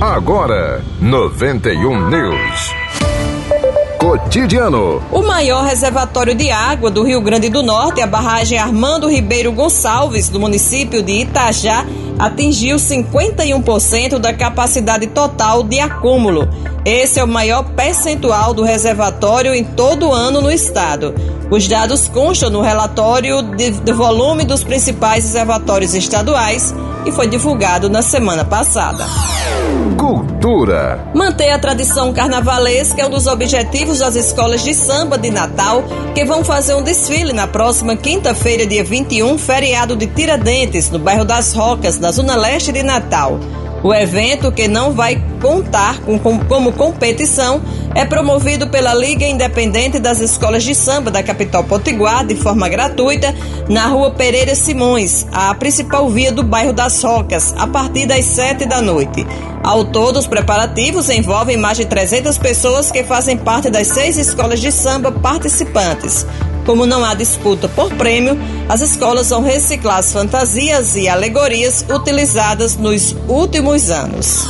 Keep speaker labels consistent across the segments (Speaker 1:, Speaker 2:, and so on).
Speaker 1: Agora, 91 News. Cotidiano.
Speaker 2: O maior reservatório de água do Rio Grande do Norte, a barragem Armando Ribeiro Gonçalves, do município de Itajá, atingiu 51% da capacidade total de acúmulo. Esse é o maior percentual do reservatório em todo o ano no estado. Os dados constam no relatório de, de volume dos principais reservatórios estaduais e foi divulgado na semana passada.
Speaker 1: Cultura.
Speaker 2: Manter a tradição carnavalesca é um dos objetivos das escolas de samba de Natal, que vão fazer um desfile na próxima quinta-feira, dia 21, feriado de Tiradentes, no bairro das Rocas, na zona leste de Natal. O evento, que não vai contar com, com, como competição, é promovido pela Liga Independente das Escolas de Samba da capital potiguar de forma gratuita na rua Pereira Simões, a principal via do bairro das Rocas, a partir das sete da noite. Ao todo, os preparativos envolvem mais de 300 pessoas que fazem parte das seis escolas de samba participantes. Como não há disputa por prêmio, as escolas vão reciclar as fantasias e alegorias utilizadas nos últimos anos.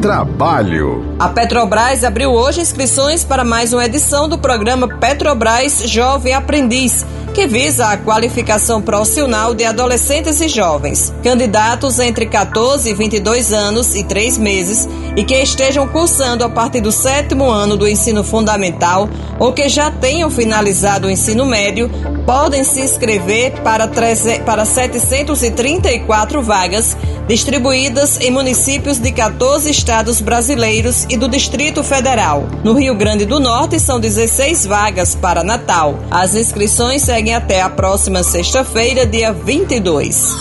Speaker 1: Trabalho.
Speaker 2: A Petrobras abriu hoje inscrições para mais uma edição do programa Petrobras Jovem Aprendiz que visa a qualificação profissional de adolescentes e jovens, candidatos entre 14 e 22 anos e 3 meses e que estejam cursando a partir do sétimo ano do ensino fundamental ou que já tenham finalizado o ensino médio, podem se inscrever para, 13, para 734 vagas distribuídas em municípios de 14 estados brasileiros e do Distrito Federal. No Rio Grande do Norte são 16 vagas para Natal. As inscrições seguem até a próxima sexta-feira, dia 22.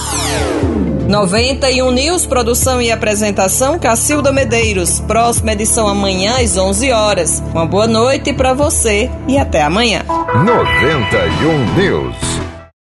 Speaker 2: 91 News, produção e apresentação Cacilda Medeiros. Próxima edição amanhã às 11 horas. Uma boa noite para você e até amanhã.
Speaker 1: 91 News.